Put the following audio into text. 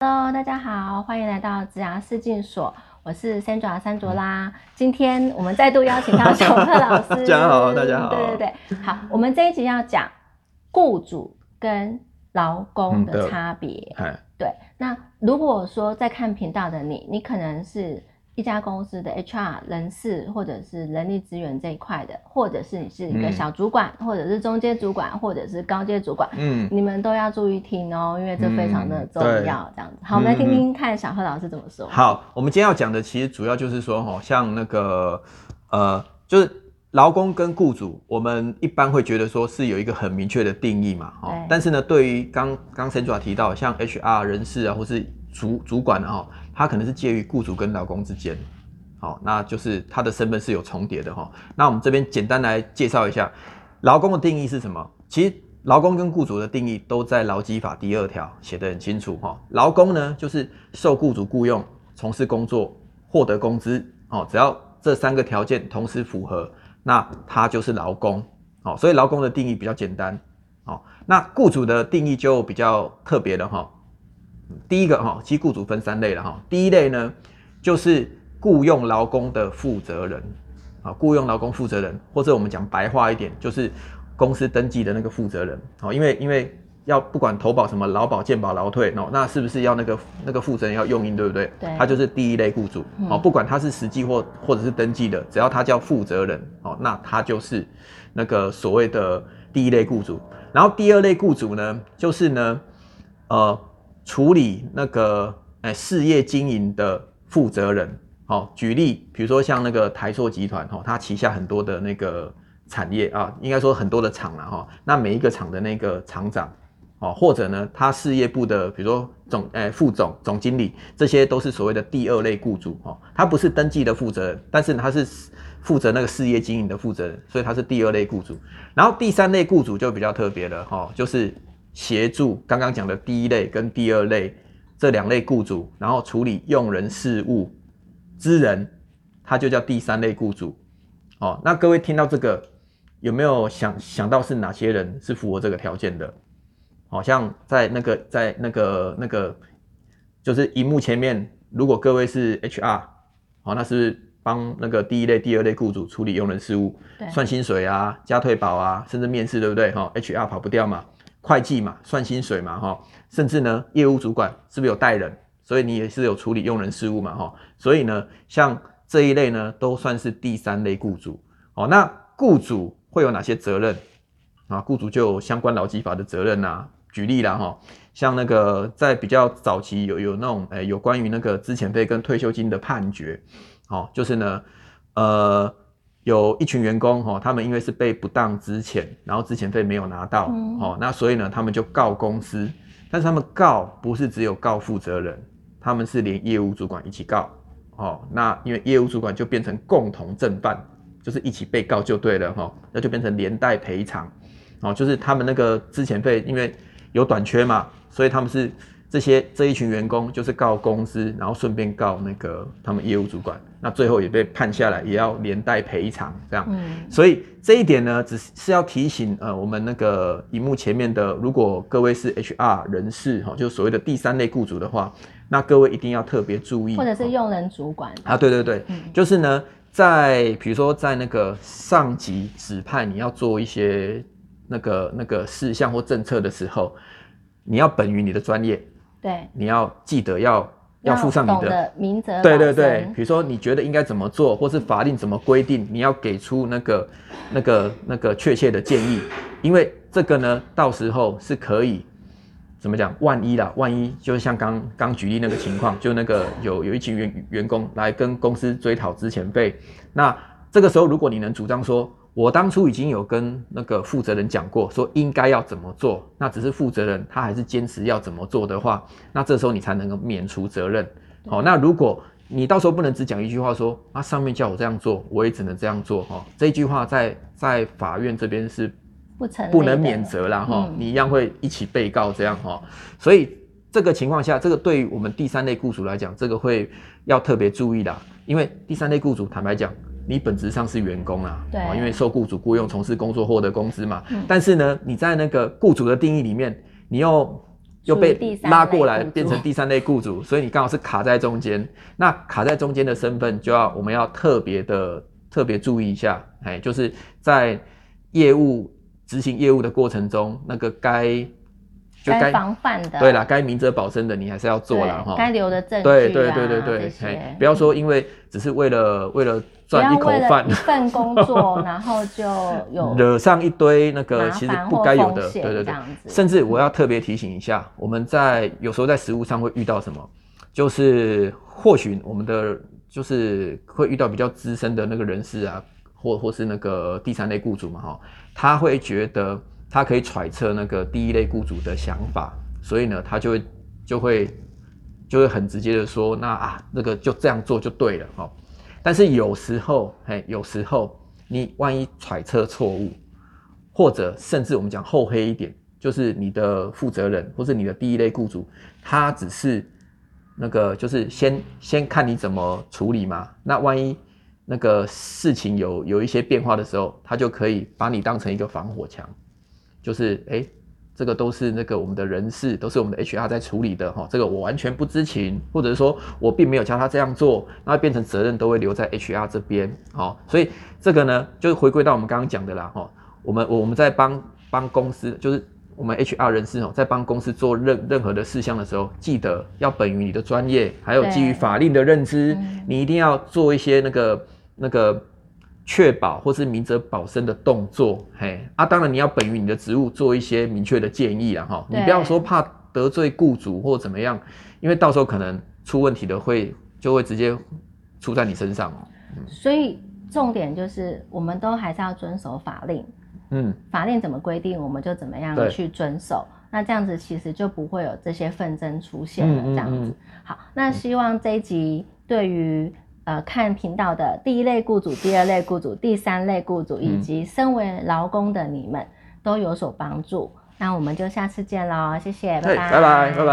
Hello，大家好，欢迎来到子牙试镜所，我是三爪三卓啦。今天我们再度邀请到小贺老师。大家好，大家好。对对对，好，我们这一集要讲雇主跟劳工的差别。对，那如果说在看频道的你，你可能是。一家公司的 HR 人事或者是人力资源这一块的，或者是你是一个小主管，或者是中阶主管，或者是高阶主管，嗯，你们都要注意听哦，因为这非常的重要。这样子，好，我们来听听看小贺老师怎么说。好，我们今天要讲的其实主要就是说，哈，像那个呃，就是劳工跟雇主，我们一般会觉得说是有一个很明确的定义嘛，哈。但是呢，对于刚刚陈主要提到，像 HR 人事啊，或是主主管哦。他可能是介于雇主跟劳工之间，好，那就是他的身份是有重叠的哈。那我们这边简单来介绍一下，劳工的定义是什么？其实劳工跟雇主的定义都在劳基法第二条写得很清楚哈。劳工呢，就是受雇主雇佣从事工作，获得工资，哦，只要这三个条件同时符合，那他就是劳工，哦，所以劳工的定义比较简单，哦，那雇主的定义就比较特别了哈。第一个哈，其实雇主分三类了哈。第一类呢，就是雇佣劳工的负责人啊，雇佣劳工负责人，或者我们讲白话一点，就是公司登记的那个负责人哦。因为因为要不管投保什么劳保、健保、劳退哦，那是不是要那个那个负责人要用印，对不对？对。他就是第一类雇主哦，不管他是实际或或者是登记的，只要他叫负责人哦，那他就是那个所谓的第一类雇主。然后第二类雇主呢，就是呢，呃。处理那个诶事业经营的负责人，好，举例，比如说像那个台塑集团，哈，它旗下很多的那个产业啊，应该说很多的厂了，哈，那每一个厂的那个厂长，哦，或者呢，他事业部的，比如说总诶副总、总经理，这些都是所谓的第二类雇主，哈，他不是登记的负责人，但是他是负责那个事业经营的负责人，所以他是第二类雇主。然后第三类雇主就比较特别了，哈，就是。协助刚刚讲的第一类跟第二类这两类雇主，然后处理用人事务之人，他就叫第三类雇主。哦，那各位听到这个有没有想想到是哪些人是符合这个条件的？好像在那个在那个那个就是荧幕前面，如果各位是 HR，好，那是帮那个第一类、第二类雇主处理用人事务，算薪水啊、加退保啊，甚至面试，对不对？哈，HR 跑不掉嘛。会计嘛，算薪水嘛，哈，甚至呢，业务主管是不是有带人？所以你也是有处理用人事务嘛，哈，所以呢，像这一类呢，都算是第三类雇主。哦，那雇主会有哪些责任啊？雇主就有相关劳基法的责任呐。举例啦，哈，像那个在比较早期有有那种，诶，有关于那个资遣费跟退休金的判决，好，就是呢，呃。有一群员工哈，他们因为是被不当资遣，然后资遣费没有拿到，哦，那所以呢，他们就告公司，但是他们告不是只有告负责人，他们是连业务主管一起告，哦，那因为业务主管就变成共同正犯，就是一起被告就对了哈，那就变成连带赔偿，哦，就是他们那个资遣费因为有短缺嘛，所以他们是。这些这一群员工就是告公司，然后顺便告那个他们业务主管，那最后也被判下来，也要连带赔偿这样。嗯，所以这一点呢，只是要提醒呃，我们那个荧幕前面的，如果各位是 HR 人士哈，就所谓的第三类雇主的话，那各位一定要特别注意，或者是用人主管啊，对对对，就是呢，在比如说在那个上级指派你要做一些那个那个事项或政策的时候，你要本于你的专业。对，你要记得要要附上你的名责。对对对，比如说你觉得应该怎么做，或是法令怎么规定，你要给出那个那个那个确切的建议，因为这个呢，到时候是可以怎么讲？万一啦，万一就像刚刚举例那个情况，就那个有有一群员员工来跟公司追讨之前费，那这个时候如果你能主张说。我当初已经有跟那个负责人讲过，说应该要怎么做，那只是负责人他还是坚持要怎么做的话，那这时候你才能够免除责任。好，那如果你到时候不能只讲一句话说啊，上面叫我这样做，我也只能这样做哈，这一句话在在法院这边是不成不能免责啦哈，你一样会一起被告这样哈，所以这个情况下，这个对于我们第三类雇主来讲，这个会要特别注意的，因为第三类雇主坦白讲。你本质上是员工啊，对，因为受雇主雇佣从事工作获得工资嘛。但是呢，你在那个雇主的定义里面，你又又被拉过来变成第三类雇主，所以你刚好是卡在中间。那卡在中间的身份，就要我们要特别的特别注意一下，哎，就是在业务执行业务的过程中，那个该。该防范的，对啦，该明哲保身的你还是要做了哈。该留的证据对对对对对，不要说因为只是为了为了赚一口饭，一份工作，然后就有 惹上一堆那个其实不该有的，对对对。甚至我要特别提醒一下，我们在有时候在食物上会遇到什么，就是或许我们的就是会遇到比较资深的那个人士啊，或或是那个第三类雇主嘛哈，他会觉得。他可以揣测那个第一类雇主的想法，所以呢，他就会就会就会很直接的说，那啊，那个就这样做就对了哈。但是有时候，嘿，有时候你万一揣测错误，或者甚至我们讲厚黑一点，就是你的负责人或是你的第一类雇主，他只是那个就是先先看你怎么处理嘛。那万一那个事情有有一些变化的时候，他就可以把你当成一个防火墙。就是哎，这个都是那个我们的人事，都是我们的 HR 在处理的哈。这个我完全不知情，或者是说我并没有教他这样做，那变成责任都会留在 HR 这边。好，所以这个呢，就是回归到我们刚刚讲的啦哈。我们我们在帮帮公司，就是我们 HR 人士哦，在帮公司做任任何的事项的时候，记得要本于你的专业，还有基于法令的认知，你一定要做一些那个那个。确保或是明哲保身的动作，嘿。啊，当然你要本于你的职务做一些明确的建议啊，哈，你不要说怕得罪雇主或怎么样，因为到时候可能出问题的会就会直接出在你身上哦。所以重点就是我们都还是要遵守法令，嗯，法令怎么规定我们就怎么样去遵守，那这样子其实就不会有这些纷争出现了，这样子。好，那希望这一集对于。呃，看频道的第一类雇主、第二类雇主、第三类雇主，以及身为劳工的你们，都有所帮助。那我们就下次见喽，谢谢，拜拜，拜拜，拜拜。